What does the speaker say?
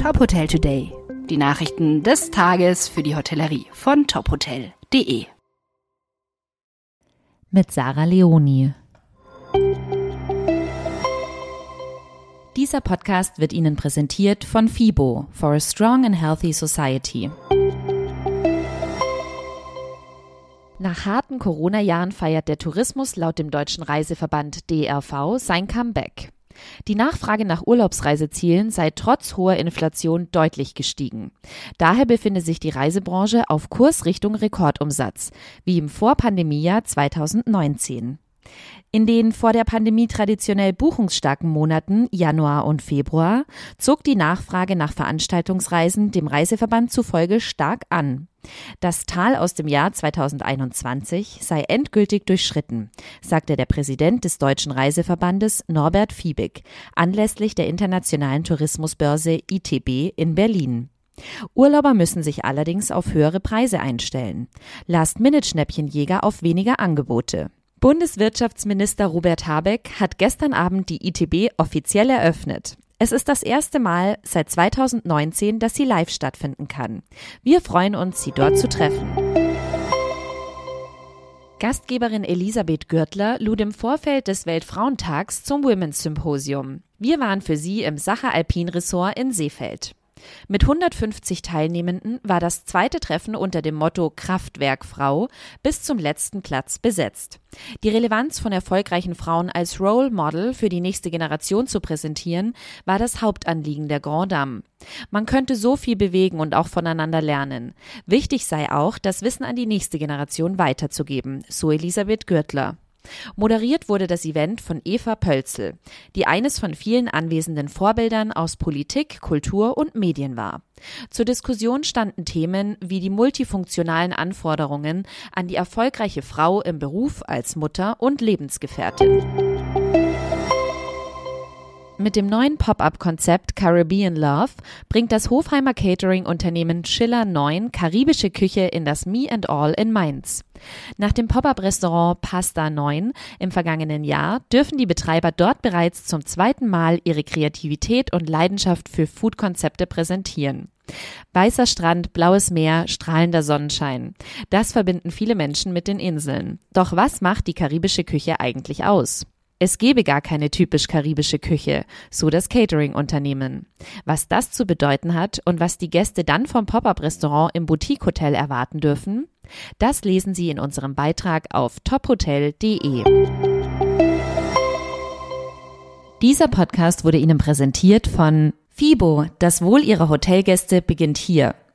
Top Hotel Today. Die Nachrichten des Tages für die Hotellerie von tophotel.de. Mit Sarah Leoni. Dieser Podcast wird Ihnen präsentiert von FIBO for a Strong and Healthy Society. Nach harten Corona-Jahren feiert der Tourismus laut dem Deutschen Reiseverband DRV sein Comeback. Die Nachfrage nach Urlaubsreisezielen sei trotz hoher Inflation deutlich gestiegen. Daher befinde sich die Reisebranche auf Kurs Richtung Rekordumsatz, wie im Vorpandemiejahr 2019. In den vor der Pandemie traditionell buchungsstarken Monaten Januar und Februar zog die Nachfrage nach Veranstaltungsreisen dem Reiseverband zufolge stark an. Das Tal aus dem Jahr 2021 sei endgültig durchschritten, sagte der Präsident des Deutschen Reiseverbandes Norbert Fiebig anlässlich der internationalen Tourismusbörse ITB in Berlin. Urlauber müssen sich allerdings auf höhere Preise einstellen. Last-Minute-Schnäppchenjäger auf weniger Angebote. Bundeswirtschaftsminister Robert Habeck hat gestern Abend die ITB offiziell eröffnet. Es ist das erste Mal seit 2019, dass sie live stattfinden kann. Wir freuen uns, Sie dort zu treffen. Gastgeberin Elisabeth Gürtler lud im Vorfeld des Weltfrauentags zum Women's Symposium. Wir waren für sie im Sacher Alpin Resort in Seefeld. Mit 150 Teilnehmenden war das zweite Treffen unter dem Motto Kraftwerk Frau bis zum letzten Platz besetzt. Die Relevanz von erfolgreichen Frauen als Role Model für die nächste Generation zu präsentieren, war das Hauptanliegen der Grand Dame. Man könnte so viel bewegen und auch voneinander lernen. Wichtig sei auch, das Wissen an die nächste Generation weiterzugeben, so Elisabeth Gürtler. Moderiert wurde das Event von Eva Pölzel, die eines von vielen anwesenden Vorbildern aus Politik, Kultur und Medien war. Zur Diskussion standen Themen wie die multifunktionalen Anforderungen an die erfolgreiche Frau im Beruf als Mutter und Lebensgefährtin. Mit dem neuen Pop-up-Konzept Caribbean Love bringt das Hofheimer Catering-Unternehmen Schiller 9 karibische Küche in das Me and All in Mainz. Nach dem Pop-up-Restaurant Pasta 9 im vergangenen Jahr dürfen die Betreiber dort bereits zum zweiten Mal ihre Kreativität und Leidenschaft für Food-Konzepte präsentieren. Weißer Strand, blaues Meer, strahlender Sonnenschein. Das verbinden viele Menschen mit den Inseln. Doch was macht die karibische Küche eigentlich aus? Es gebe gar keine typisch karibische Küche, so das Catering-Unternehmen. Was das zu bedeuten hat und was die Gäste dann vom Pop-up-Restaurant im Boutique-Hotel erwarten dürfen, das lesen Sie in unserem Beitrag auf tophotel.de. Dieser Podcast wurde Ihnen präsentiert von FIBO. Das Wohl Ihrer Hotelgäste beginnt hier.